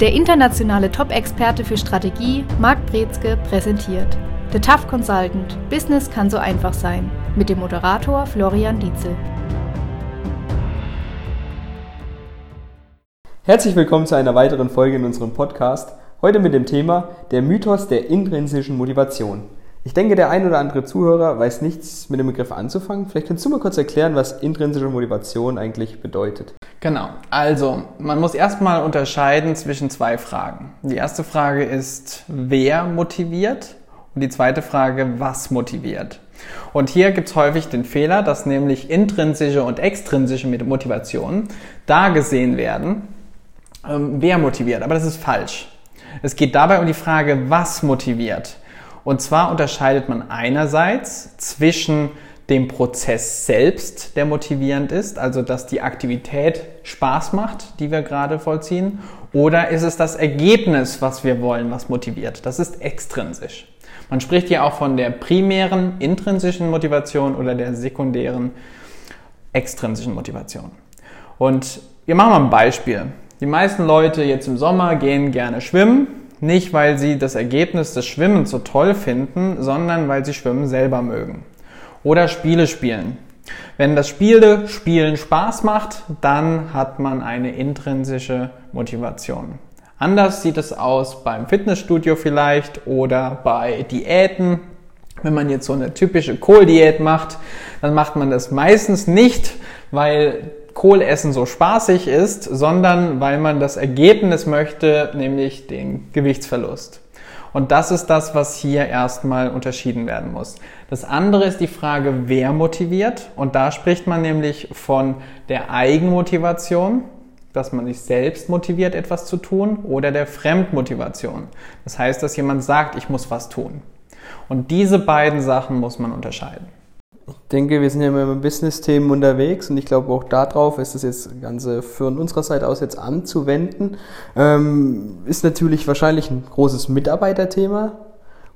Der internationale Top-Experte für Strategie, Marc Brezke, präsentiert The Tough Consultant – Business kann so einfach sein mit dem Moderator Florian Dietzel. Herzlich willkommen zu einer weiteren Folge in unserem Podcast. Heute mit dem Thema der Mythos der intrinsischen Motivation. Ich denke, der ein oder andere Zuhörer weiß nichts mit dem Begriff anzufangen. Vielleicht kannst du mal kurz erklären, was intrinsische Motivation eigentlich bedeutet. Genau. Also, man muss erstmal unterscheiden zwischen zwei Fragen. Die erste Frage ist, wer motiviert? Und die zweite Frage, was motiviert? Und hier gibt es häufig den Fehler, dass nämlich intrinsische und extrinsische Motivation da gesehen werden, ähm, wer motiviert. Aber das ist falsch. Es geht dabei um die Frage, was motiviert. Und zwar unterscheidet man einerseits zwischen dem Prozess selbst, der motivierend ist, also dass die Aktivität Spaß macht, die wir gerade vollziehen, oder ist es das Ergebnis, was wir wollen, was motiviert? Das ist extrinsisch. Man spricht hier auch von der primären intrinsischen Motivation oder der sekundären extrinsischen Motivation. Und wir machen mal ein Beispiel. Die meisten Leute jetzt im Sommer gehen gerne schwimmen nicht, weil sie das Ergebnis des Schwimmens so toll finden, sondern weil sie Schwimmen selber mögen. Oder Spiele spielen. Wenn das Spiele Spielen Spaß macht, dann hat man eine intrinsische Motivation. Anders sieht es aus beim Fitnessstudio vielleicht oder bei Diäten. Wenn man jetzt so eine typische Kohldiät macht, dann macht man das meistens nicht, weil Kohlessen so spaßig ist, sondern weil man das Ergebnis möchte, nämlich den Gewichtsverlust. Und das ist das, was hier erstmal unterschieden werden muss. Das andere ist die Frage, wer motiviert. Und da spricht man nämlich von der Eigenmotivation, dass man sich selbst motiviert, etwas zu tun, oder der Fremdmotivation. Das heißt, dass jemand sagt, ich muss was tun. Und diese beiden Sachen muss man unterscheiden. Ich denke, wir sind ja immer mit Business-Themen unterwegs und ich glaube auch darauf ist das jetzt Ganze von unserer Seite aus jetzt anzuwenden. Ähm, ist natürlich wahrscheinlich ein großes Mitarbeiterthema,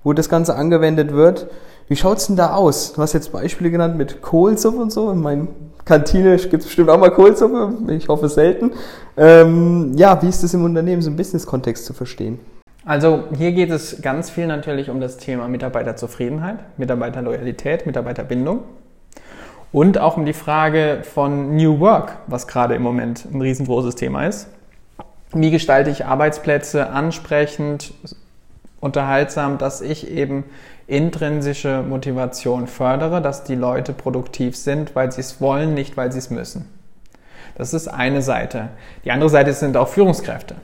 wo das Ganze angewendet wird. Wie schaut's denn da aus? Du hast jetzt Beispiele genannt mit Kohlsuppe und so. In meiner Kantine gibt's bestimmt auch mal Kohlsuppe. Ich hoffe selten. Ähm, ja, wie ist das im Unternehmen, so im Business-Kontext zu verstehen? Also hier geht es ganz viel natürlich um das Thema Mitarbeiterzufriedenheit, Mitarbeiterloyalität, Mitarbeiterbindung und auch um die Frage von New Work, was gerade im Moment ein riesengroßes Thema ist. Wie gestalte ich Arbeitsplätze ansprechend, unterhaltsam, dass ich eben intrinsische Motivation fördere, dass die Leute produktiv sind, weil sie es wollen, nicht weil sie es müssen. Das ist eine Seite. Die andere Seite sind auch Führungskräfte.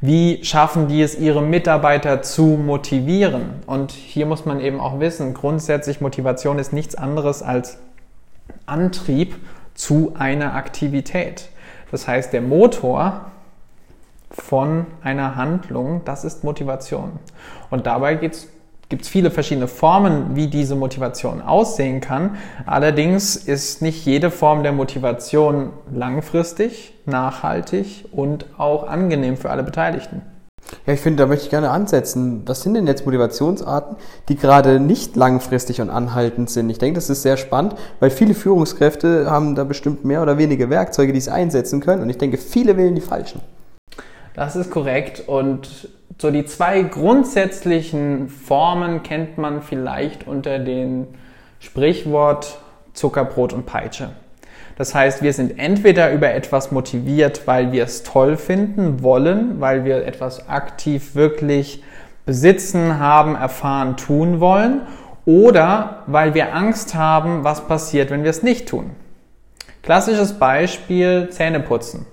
Wie schaffen die es, ihre Mitarbeiter zu motivieren? Und hier muss man eben auch wissen, grundsätzlich Motivation ist nichts anderes als Antrieb zu einer Aktivität. Das heißt, der Motor von einer Handlung, das ist Motivation. Und dabei geht es gibt es viele verschiedene Formen, wie diese Motivation aussehen kann. Allerdings ist nicht jede Form der Motivation langfristig, nachhaltig und auch angenehm für alle Beteiligten. Ja, ich finde, da möchte ich gerne ansetzen. Was sind denn jetzt Motivationsarten, die gerade nicht langfristig und anhaltend sind? Ich denke, das ist sehr spannend, weil viele Führungskräfte haben da bestimmt mehr oder weniger Werkzeuge, die sie einsetzen können. Und ich denke, viele wählen die falschen. Das ist korrekt. Und so die zwei grundsätzlichen Formen kennt man vielleicht unter dem Sprichwort Zuckerbrot und Peitsche. Das heißt, wir sind entweder über etwas motiviert, weil wir es toll finden wollen, weil wir etwas aktiv wirklich besitzen, haben, erfahren, tun wollen, oder weil wir Angst haben, was passiert, wenn wir es nicht tun. Klassisches Beispiel Zähneputzen.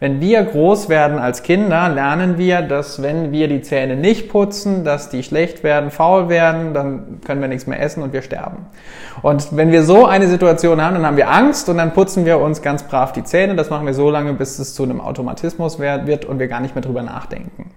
Wenn wir groß werden als Kinder, lernen wir, dass wenn wir die Zähne nicht putzen, dass die schlecht werden, faul werden, dann können wir nichts mehr essen und wir sterben. Und wenn wir so eine Situation haben, dann haben wir Angst und dann putzen wir uns ganz brav die Zähne. Das machen wir so lange, bis es zu einem Automatismus wird und wir gar nicht mehr drüber nachdenken.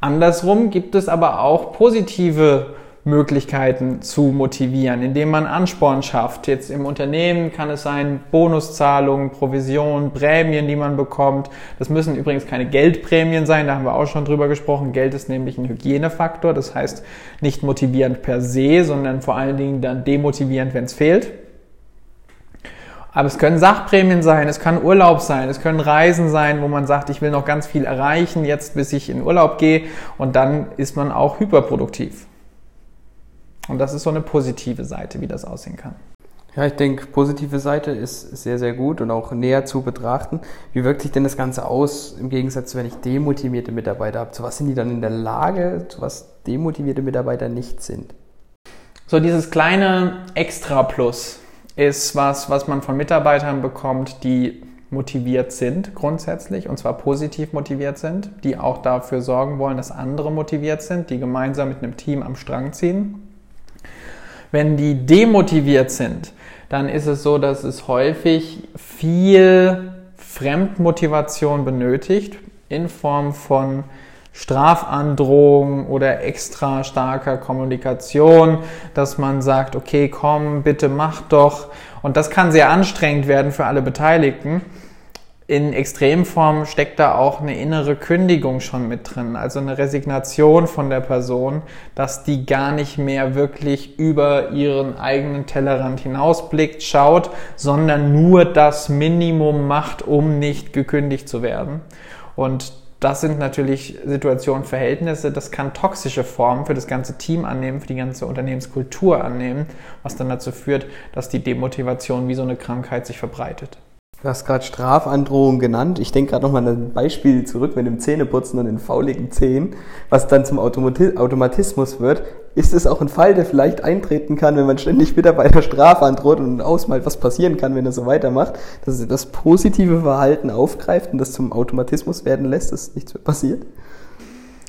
Andersrum gibt es aber auch positive Möglichkeiten zu motivieren, indem man Ansporn schafft. Jetzt im Unternehmen kann es sein Bonuszahlungen, Provisionen, Prämien, die man bekommt. Das müssen übrigens keine Geldprämien sein, da haben wir auch schon drüber gesprochen. Geld ist nämlich ein Hygienefaktor, das heißt nicht motivierend per se, sondern vor allen Dingen dann demotivierend, wenn es fehlt. Aber es können Sachprämien sein, es kann Urlaub sein, es können Reisen sein, wo man sagt, ich will noch ganz viel erreichen, jetzt bis ich in Urlaub gehe und dann ist man auch hyperproduktiv. Und das ist so eine positive Seite, wie das aussehen kann. Ja, ich denke, positive Seite ist sehr, sehr gut und auch näher zu betrachten. Wie wirkt sich denn das Ganze aus im Gegensatz zu, wenn ich demotivierte Mitarbeiter habe? Zu was sind die dann in der Lage, zu was demotivierte Mitarbeiter nicht sind? So dieses kleine Extra-Plus ist was, was man von Mitarbeitern bekommt, die motiviert sind grundsätzlich und zwar positiv motiviert sind, die auch dafür sorgen wollen, dass andere motiviert sind, die gemeinsam mit einem Team am Strang ziehen. Wenn die demotiviert sind, dann ist es so, dass es häufig viel Fremdmotivation benötigt in Form von Strafandrohung oder extra starker Kommunikation, dass man sagt, okay, komm, bitte mach doch. Und das kann sehr anstrengend werden für alle Beteiligten in Extremform steckt da auch eine innere Kündigung schon mit drin, also eine Resignation von der Person, dass die gar nicht mehr wirklich über ihren eigenen Tellerrand hinausblickt, schaut, sondern nur das Minimum macht, um nicht gekündigt zu werden. Und das sind natürlich Situationen, Verhältnisse, das kann toxische Formen für das ganze Team annehmen, für die ganze Unternehmenskultur annehmen, was dann dazu führt, dass die Demotivation wie so eine Krankheit sich verbreitet. Du hast gerade Strafandrohung genannt. Ich denke gerade nochmal an ein Beispiel zurück mit dem Zähneputzen und den fauligen Zähnen, was dann zum Automatismus wird. Ist es auch ein Fall, der vielleicht eintreten kann, wenn man ständig Mitarbeiter Strafe androht und ausmalt, was passieren kann, wenn er so weitermacht, dass er das positive Verhalten aufgreift und das zum Automatismus werden lässt, dass nichts mehr passiert?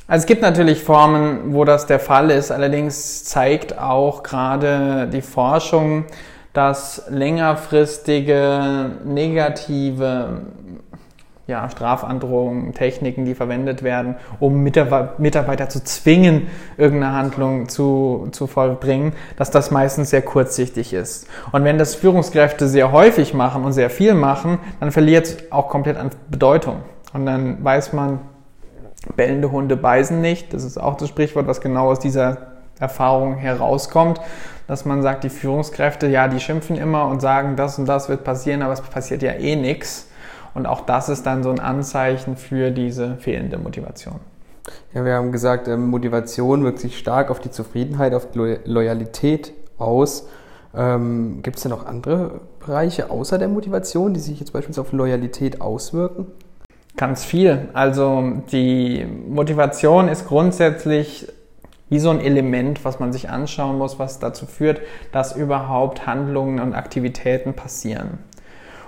Also es gibt natürlich Formen, wo das der Fall ist. Allerdings zeigt auch gerade die Forschung, dass längerfristige negative ja, Strafandrohungen, Techniken, die verwendet werden, um Mitarbeiter zu zwingen, irgendeine Handlung zu, zu vollbringen, dass das meistens sehr kurzsichtig ist. Und wenn das Führungskräfte sehr häufig machen und sehr viel machen, dann verliert es auch komplett an Bedeutung. Und dann weiß man, bellende Hunde beißen nicht. Das ist auch das Sprichwort, was genau aus dieser Erfahrung herauskommt, dass man sagt, die Führungskräfte, ja, die schimpfen immer und sagen, das und das wird passieren, aber es passiert ja eh nichts. Und auch das ist dann so ein Anzeichen für diese fehlende Motivation. Ja, wir haben gesagt, ähm, Motivation wirkt sich stark auf die Zufriedenheit, auf die Loyalität aus. Ähm, Gibt es denn noch andere Bereiche außer der Motivation, die sich jetzt beispielsweise auf Loyalität auswirken? Ganz viel. Also die Motivation ist grundsätzlich wie so ein Element, was man sich anschauen muss, was dazu führt, dass überhaupt Handlungen und Aktivitäten passieren.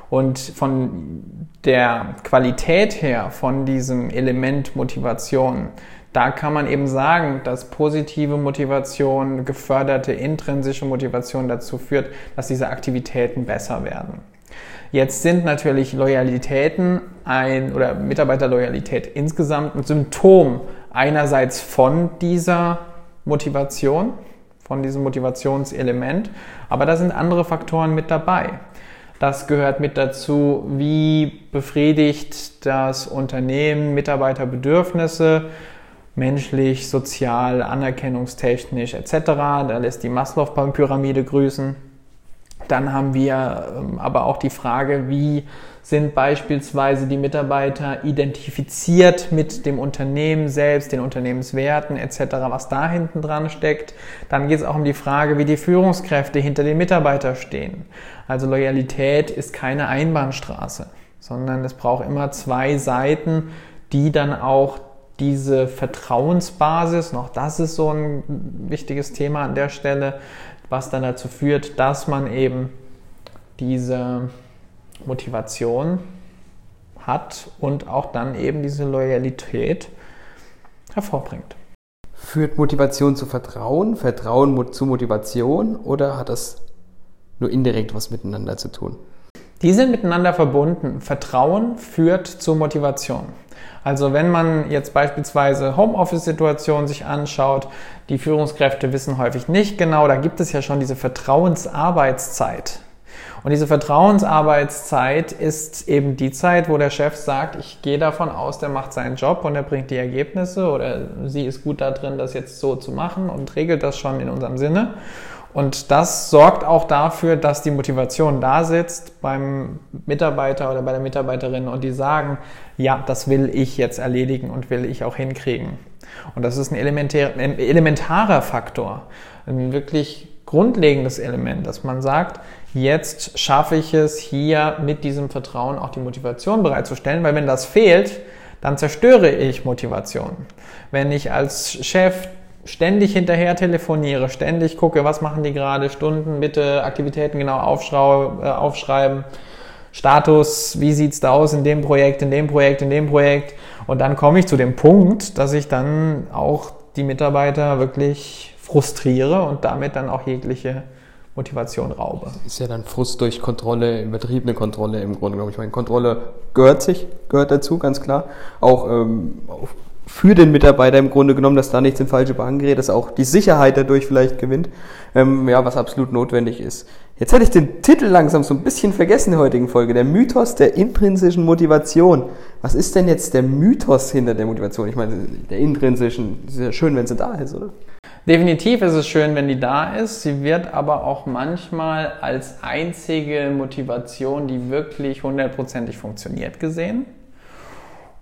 Und von der Qualität her, von diesem Element Motivation, da kann man eben sagen, dass positive Motivation, geförderte intrinsische Motivation dazu führt, dass diese Aktivitäten besser werden. Jetzt sind natürlich Loyalitäten ein oder Mitarbeiterloyalität insgesamt ein Symptom einerseits von dieser Motivation, von diesem Motivationselement. Aber da sind andere Faktoren mit dabei. Das gehört mit dazu, wie befriedigt das Unternehmen Mitarbeiterbedürfnisse, menschlich, sozial, anerkennungstechnisch etc. Da lässt die Maslow-Pyramide grüßen. Dann haben wir ähm, aber auch die Frage, wie sind beispielsweise die Mitarbeiter identifiziert mit dem Unternehmen selbst, den Unternehmenswerten etc., was da hinten dran steckt. Dann geht es auch um die Frage, wie die Führungskräfte hinter den Mitarbeitern stehen. Also Loyalität ist keine Einbahnstraße, sondern es braucht immer zwei Seiten, die dann auch diese Vertrauensbasis, noch das ist so ein wichtiges Thema an der Stelle, was dann dazu führt, dass man eben diese Motivation hat und auch dann eben diese Loyalität hervorbringt. Führt Motivation zu Vertrauen, Vertrauen zu Motivation oder hat das nur indirekt was miteinander zu tun? Die sind miteinander verbunden. Vertrauen führt zur Motivation. Also wenn man jetzt beispielsweise Homeoffice-Situationen sich anschaut, die Führungskräfte wissen häufig nicht genau, da gibt es ja schon diese Vertrauensarbeitszeit. Und diese Vertrauensarbeitszeit ist eben die Zeit, wo der Chef sagt, ich gehe davon aus, der macht seinen Job und er bringt die Ergebnisse oder sie ist gut da drin, das jetzt so zu machen und regelt das schon in unserem Sinne. Und das sorgt auch dafür, dass die Motivation da sitzt beim Mitarbeiter oder bei der Mitarbeiterin und die sagen, ja, das will ich jetzt erledigen und will ich auch hinkriegen. Und das ist ein, elementär, ein elementarer Faktor, ein wirklich grundlegendes Element, dass man sagt, jetzt schaffe ich es hier mit diesem Vertrauen auch die Motivation bereitzustellen, weil wenn das fehlt, dann zerstöre ich Motivation. Wenn ich als Chef ständig hinterher telefoniere, ständig gucke, was machen die gerade, Stunden, bitte, Aktivitäten genau äh, aufschreiben, Status, wie sieht's da aus in dem Projekt, in dem Projekt, in dem Projekt. Und dann komme ich zu dem Punkt, dass ich dann auch die Mitarbeiter wirklich frustriere und damit dann auch jegliche Motivation raube. Ist ja dann Frust durch Kontrolle, übertriebene Kontrolle im Grunde genommen. Ich meine, Kontrolle gehört sich, gehört dazu, ganz klar. Auch ähm, für den Mitarbeiter im Grunde genommen, dass da nichts in falsche Bahn gerät, dass auch die Sicherheit dadurch vielleicht gewinnt, ähm, ja, was absolut notwendig ist. Jetzt hatte ich den Titel langsam so ein bisschen vergessen in der heutigen Folge, der Mythos der intrinsischen Motivation. Was ist denn jetzt der Mythos hinter der Motivation? Ich meine, der intrinsischen, ist ja schön, wenn sie da ist, oder? Definitiv ist es schön, wenn die da ist. Sie wird aber auch manchmal als einzige Motivation, die wirklich hundertprozentig funktioniert, gesehen.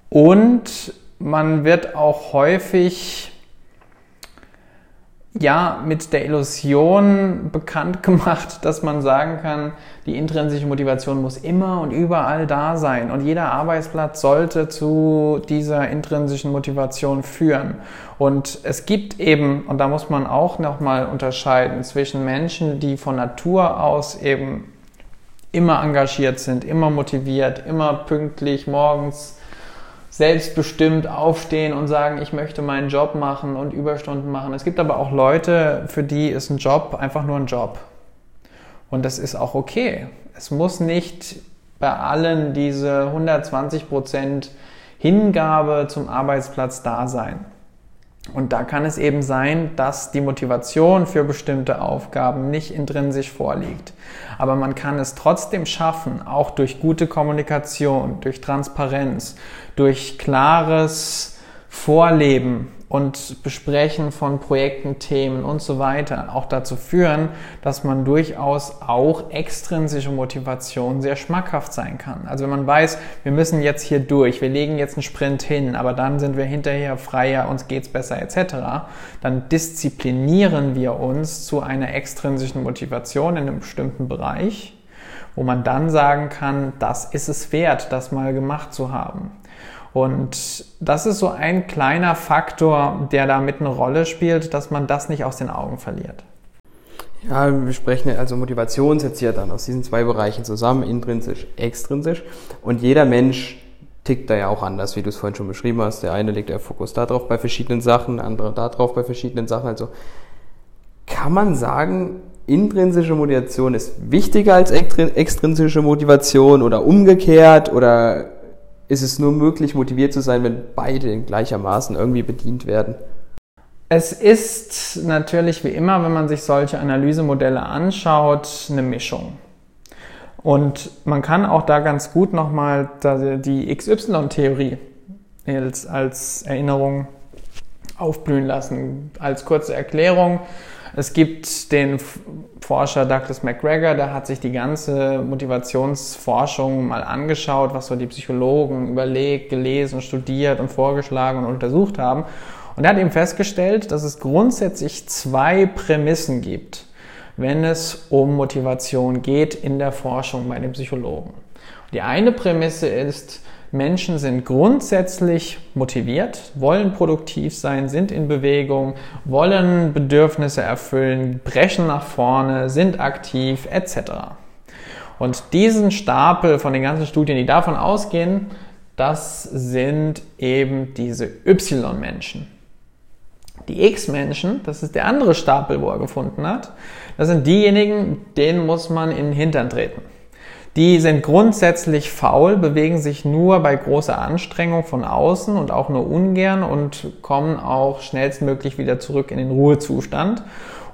Und man wird auch häufig ja mit der Illusion bekannt gemacht, dass man sagen kann, die intrinsische Motivation muss immer und überall da sein und jeder Arbeitsplatz sollte zu dieser intrinsischen Motivation führen. Und es gibt eben, und da muss man auch nochmal unterscheiden zwischen Menschen, die von Natur aus eben immer engagiert sind, immer motiviert, immer pünktlich morgens selbstbestimmt aufstehen und sagen, ich möchte meinen Job machen und Überstunden machen. Es gibt aber auch Leute, für die ist ein Job einfach nur ein Job. Und das ist auch okay. Es muss nicht bei allen diese 120 Prozent Hingabe zum Arbeitsplatz da sein. Und da kann es eben sein, dass die Motivation für bestimmte Aufgaben nicht intrinsisch vorliegt. Aber man kann es trotzdem schaffen, auch durch gute Kommunikation, durch Transparenz, durch klares Vorleben und Besprechen von Projekten, Themen und so weiter auch dazu führen, dass man durchaus auch extrinsische Motivation sehr schmackhaft sein kann. Also wenn man weiß, wir müssen jetzt hier durch, wir legen jetzt einen Sprint hin, aber dann sind wir hinterher freier, uns geht's besser etc., dann disziplinieren wir uns zu einer extrinsischen Motivation in einem bestimmten Bereich, wo man dann sagen kann, das ist es wert, das mal gemacht zu haben. Und das ist so ein kleiner Faktor, der da mit eine Rolle spielt, dass man das nicht aus den Augen verliert. Ja, wir sprechen also Motivation setzt ja dann aus diesen zwei Bereichen zusammen, intrinsisch, extrinsisch. Und jeder Mensch tickt da ja auch anders, wie du es vorhin schon beschrieben hast. Der eine legt der Fokus darauf bei verschiedenen Sachen, der andere darauf bei verschiedenen Sachen. Also kann man sagen, intrinsische Motivation ist wichtiger als extrinsische Motivation oder umgekehrt oder ist es nur möglich, motiviert zu sein, wenn beide in gleichermaßen irgendwie bedient werden. Es ist natürlich wie immer, wenn man sich solche Analysemodelle anschaut, eine Mischung. Und man kann auch da ganz gut nochmal die XY-Theorie als, als Erinnerung aufblühen lassen. Als kurze Erklärung. Es gibt den Forscher Douglas McGregor, der hat sich die ganze Motivationsforschung mal angeschaut, was so die Psychologen überlegt, gelesen, studiert und vorgeschlagen und untersucht haben. Und er hat eben festgestellt, dass es grundsätzlich zwei Prämissen gibt, wenn es um Motivation geht in der Forschung bei den Psychologen. Die eine Prämisse ist, Menschen sind grundsätzlich motiviert, wollen produktiv sein, sind in Bewegung, wollen Bedürfnisse erfüllen, brechen nach vorne, sind aktiv etc. Und diesen Stapel von den ganzen Studien, die davon ausgehen, das sind eben diese Y-Menschen. Die X-Menschen, das ist der andere Stapel, wo er gefunden hat, das sind diejenigen, denen muss man in den Hintern treten. Die sind grundsätzlich faul, bewegen sich nur bei großer Anstrengung von außen und auch nur ungern und kommen auch schnellstmöglich wieder zurück in den Ruhezustand.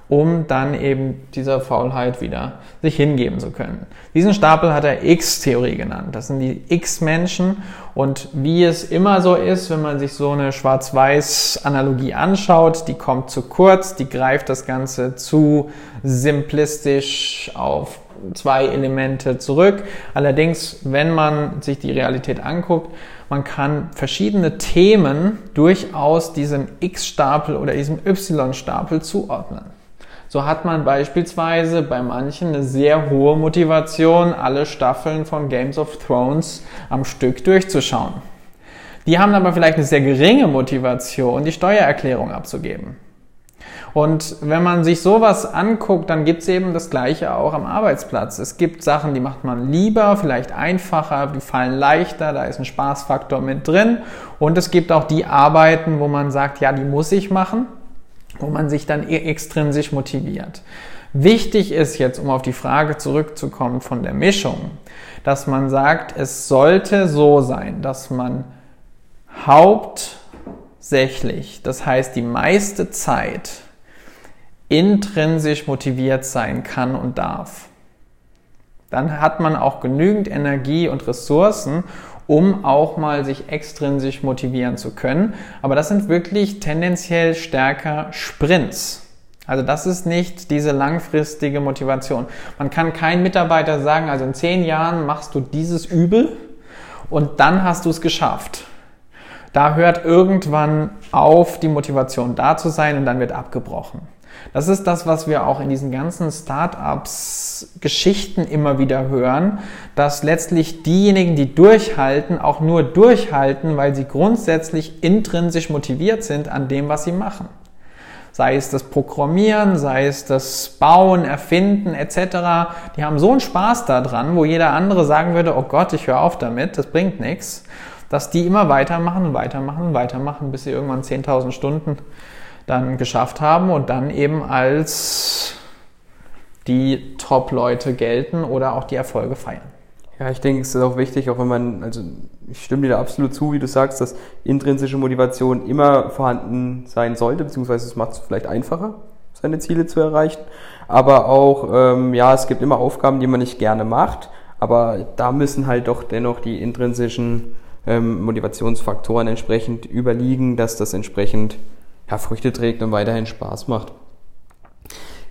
um dann eben dieser Faulheit wieder sich hingeben zu können. Diesen Stapel hat er X-Theorie genannt. Das sind die X-Menschen und wie es immer so ist, wenn man sich so eine Schwarz-Weiß-Analogie anschaut, die kommt zu kurz, die greift das Ganze zu simplistisch auf zwei Elemente zurück. Allerdings, wenn man sich die Realität anguckt, man kann verschiedene Themen durchaus diesem X-Stapel oder diesem Y-Stapel zuordnen. So hat man beispielsweise bei manchen eine sehr hohe Motivation, alle Staffeln von Games of Thrones am Stück durchzuschauen. Die haben aber vielleicht eine sehr geringe Motivation, die Steuererklärung abzugeben. Und wenn man sich sowas anguckt, dann gibt es eben das Gleiche auch am Arbeitsplatz. Es gibt Sachen, die macht man lieber, vielleicht einfacher, die fallen leichter, da ist ein Spaßfaktor mit drin. Und es gibt auch die Arbeiten, wo man sagt, ja, die muss ich machen wo man sich dann e- extrinsisch motiviert. Wichtig ist jetzt, um auf die Frage zurückzukommen von der Mischung, dass man sagt, es sollte so sein, dass man hauptsächlich, das heißt die meiste Zeit, intrinsisch motiviert sein kann und darf. Dann hat man auch genügend Energie und Ressourcen, um auch mal sich extrinsisch motivieren zu können. Aber das sind wirklich tendenziell stärker Sprints. Also das ist nicht diese langfristige Motivation. Man kann kein Mitarbeiter sagen, also in zehn Jahren machst du dieses Übel und dann hast du es geschafft. Da hört irgendwann auf, die Motivation da zu sein und dann wird abgebrochen. Das ist das, was wir auch in diesen ganzen Startups Geschichten immer wieder hören, dass letztlich diejenigen, die durchhalten, auch nur durchhalten, weil sie grundsätzlich intrinsisch motiviert sind an dem, was sie machen. Sei es das Programmieren, sei es das Bauen, Erfinden etc. Die haben so einen Spaß daran, wo jeder andere sagen würde, oh Gott, ich höre auf damit, das bringt nichts, dass die immer weitermachen und weitermachen und weitermachen, bis sie irgendwann 10.000 Stunden dann geschafft haben und dann eben als die Top-Leute gelten oder auch die Erfolge feiern. Ja, ich denke, es ist auch wichtig, auch wenn man, also ich stimme dir da absolut zu, wie du sagst, dass intrinsische Motivation immer vorhanden sein sollte, beziehungsweise es macht es vielleicht einfacher, seine Ziele zu erreichen. Aber auch, ähm, ja, es gibt immer Aufgaben, die man nicht gerne macht, aber da müssen halt doch dennoch die intrinsischen ähm, Motivationsfaktoren entsprechend überliegen, dass das entsprechend ja, Früchte trägt und weiterhin Spaß macht.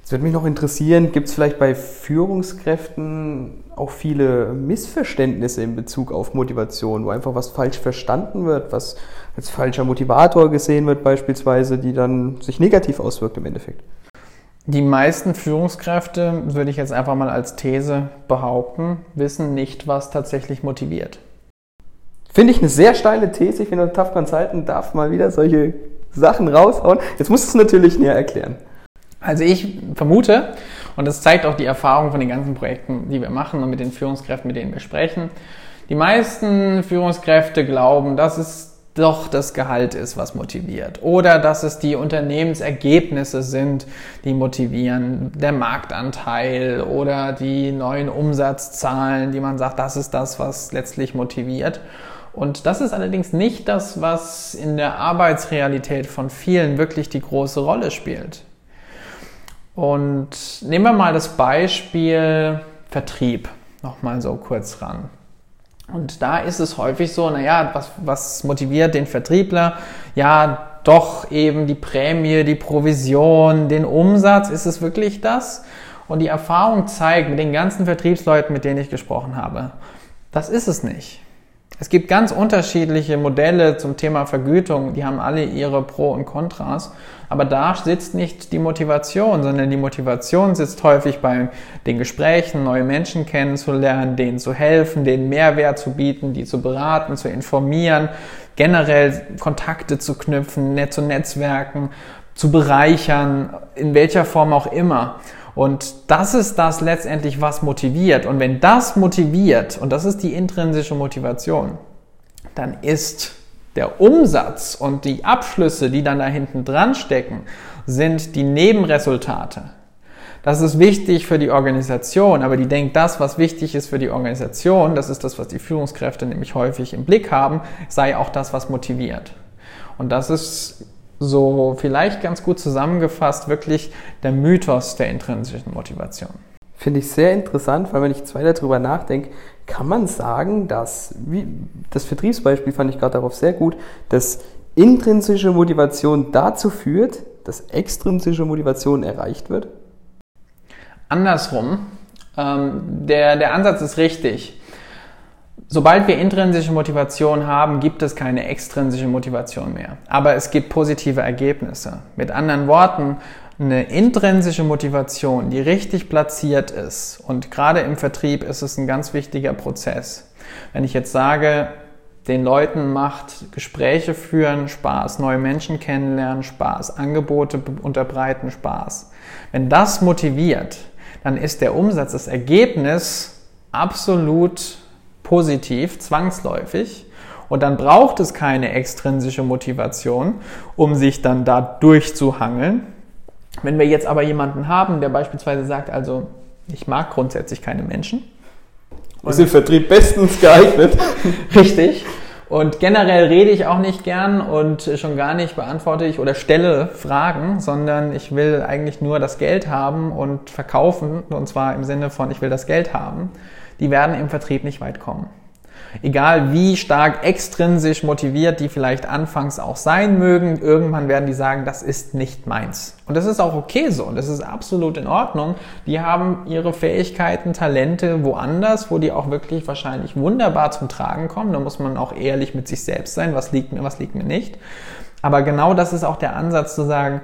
Jetzt würde mich noch interessieren, gibt es vielleicht bei Führungskräften auch viele Missverständnisse in Bezug auf Motivation, wo einfach was falsch verstanden wird, was als falscher Motivator gesehen wird beispielsweise, die dann sich negativ auswirkt im Endeffekt? Die meisten Führungskräfte, würde ich jetzt einfach mal als These behaupten, wissen nicht, was tatsächlich motiviert. Finde ich eine sehr steile These. Ich finde, Tough Consultant darf mal wieder solche Sachen raushauen. Jetzt musst du es natürlich näher erklären. Also ich vermute, und das zeigt auch die Erfahrung von den ganzen Projekten, die wir machen und mit den Führungskräften, mit denen wir sprechen, die meisten Führungskräfte glauben, dass es doch das Gehalt ist, was motiviert. Oder dass es die Unternehmensergebnisse sind, die motivieren, der Marktanteil oder die neuen Umsatzzahlen, die man sagt, das ist das, was letztlich motiviert. Und das ist allerdings nicht das, was in der Arbeitsrealität von vielen wirklich die große Rolle spielt. Und nehmen wir mal das Beispiel Vertrieb nochmal so kurz ran. Und da ist es häufig so, naja, was, was motiviert den Vertriebler? Ja, doch eben die Prämie, die Provision, den Umsatz. Ist es wirklich das? Und die Erfahrung zeigt mit den ganzen Vertriebsleuten, mit denen ich gesprochen habe, das ist es nicht. Es gibt ganz unterschiedliche Modelle zum Thema Vergütung, die haben alle ihre Pro und Kontras, aber da sitzt nicht die Motivation, sondern die Motivation sitzt häufig bei den Gesprächen, neue Menschen kennenzulernen, denen zu helfen, denen Mehrwert zu bieten, die zu beraten, zu informieren, generell Kontakte zu knüpfen, zu Netzwerken, zu bereichern, in welcher Form auch immer. Und das ist das letztendlich, was motiviert. Und wenn das motiviert, und das ist die intrinsische Motivation, dann ist der Umsatz und die Abschlüsse, die dann da hinten dran stecken, sind die Nebenresultate. Das ist wichtig für die Organisation, aber die denkt, das, was wichtig ist für die Organisation, das ist das, was die Führungskräfte nämlich häufig im Blick haben, sei auch das, was motiviert. Und das ist so vielleicht ganz gut zusammengefasst wirklich der Mythos der intrinsischen Motivation. Finde ich sehr interessant, weil wenn ich jetzt weiter darüber nachdenke, kann man sagen, dass, wie, das Vertriebsbeispiel fand ich gerade darauf sehr gut, dass intrinsische Motivation dazu führt, dass extrinsische Motivation erreicht wird? Andersrum, ähm, der, der Ansatz ist richtig. Sobald wir intrinsische Motivation haben, gibt es keine extrinsische Motivation mehr. Aber es gibt positive Ergebnisse. Mit anderen Worten, eine intrinsische Motivation, die richtig platziert ist, und gerade im Vertrieb ist es ein ganz wichtiger Prozess. Wenn ich jetzt sage, den Leuten macht Gespräche führen Spaß, neue Menschen kennenlernen Spaß, Angebote unterbreiten Spaß. Wenn das motiviert, dann ist der Umsatz, das Ergebnis absolut positiv, zwangsläufig. Und dann braucht es keine extrinsische Motivation, um sich dann da durchzuhangeln. Wenn wir jetzt aber jemanden haben, der beispielsweise sagt, also ich mag grundsätzlich keine Menschen. Ist im Vertrieb bestens geeignet. Richtig. Und generell rede ich auch nicht gern und schon gar nicht beantworte ich oder stelle Fragen, sondern ich will eigentlich nur das Geld haben und verkaufen, und zwar im Sinne von, ich will das Geld haben. Die werden im Vertrieb nicht weit kommen. Egal wie stark extrinsisch motiviert die vielleicht anfangs auch sein mögen, irgendwann werden die sagen, das ist nicht meins. Und das ist auch okay so. Und das ist absolut in Ordnung. Die haben ihre Fähigkeiten, Talente woanders, wo die auch wirklich wahrscheinlich wunderbar zum Tragen kommen. Da muss man auch ehrlich mit sich selbst sein. Was liegt mir, was liegt mir nicht. Aber genau das ist auch der Ansatz zu sagen,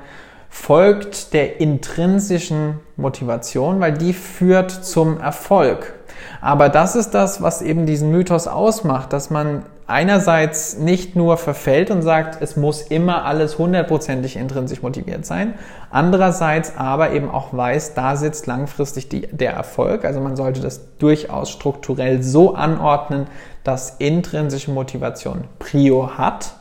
folgt der intrinsischen Motivation, weil die führt zum Erfolg. Aber das ist das, was eben diesen Mythos ausmacht, dass man einerseits nicht nur verfällt und sagt, es muss immer alles hundertprozentig intrinsisch motiviert sein, andererseits aber eben auch weiß, da sitzt langfristig die, der Erfolg. Also man sollte das durchaus strukturell so anordnen, dass intrinsische Motivation Prio hat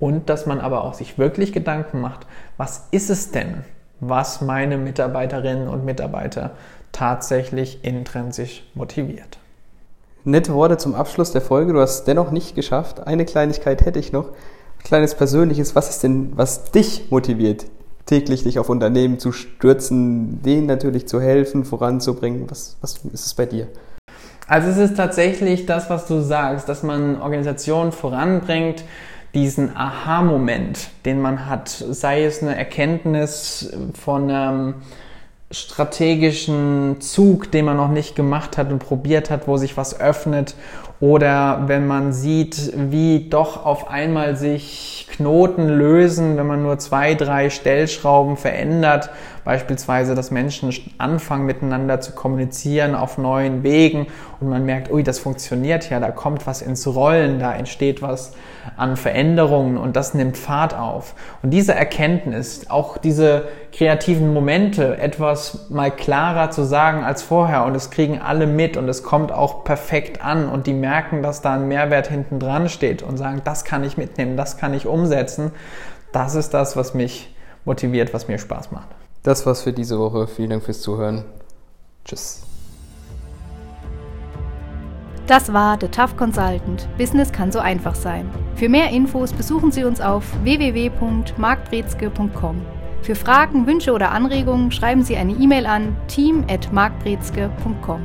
und dass man aber auch sich wirklich Gedanken macht, was ist es denn, was meine Mitarbeiterinnen und Mitarbeiter tatsächlich intrinsisch motiviert. Nette Worte zum Abschluss der Folge. Du hast es dennoch nicht geschafft. Eine Kleinigkeit hätte ich noch. Ein kleines Persönliches. Was ist denn, was dich motiviert, täglich dich auf Unternehmen zu stürzen, denen natürlich zu helfen, voranzubringen? Was, was ist es bei dir? Also es ist tatsächlich das, was du sagst, dass man Organisationen voranbringt, diesen Aha-Moment, den man hat, sei es eine Erkenntnis von einem strategischen Zug, den man noch nicht gemacht hat und probiert hat, wo sich was öffnet oder wenn man sieht, wie doch auf einmal sich Knoten lösen, wenn man nur zwei, drei Stellschrauben verändert, beispielsweise, dass Menschen anfangen miteinander zu kommunizieren auf neuen Wegen und man merkt, ui, das funktioniert ja, da kommt was ins Rollen, da entsteht was an Veränderungen und das nimmt Fahrt auf. Und diese Erkenntnis, auch diese kreativen Momente, etwas mal klarer zu sagen als vorher und es kriegen alle mit und es kommt auch perfekt an und die merken, dass da ein Mehrwert hinten dran steht und sagen, das kann ich mitnehmen, das kann ich umsetzen. Das ist das, was mich motiviert, was mir Spaß macht. Das war's für diese Woche. Vielen Dank fürs Zuhören. Tschüss. Das war The Tough Consultant. Business kann so einfach sein. Für mehr Infos besuchen Sie uns auf www.markbrezke.com. Für Fragen, Wünsche oder Anregungen schreiben Sie eine E-Mail an team@markbrezke.com.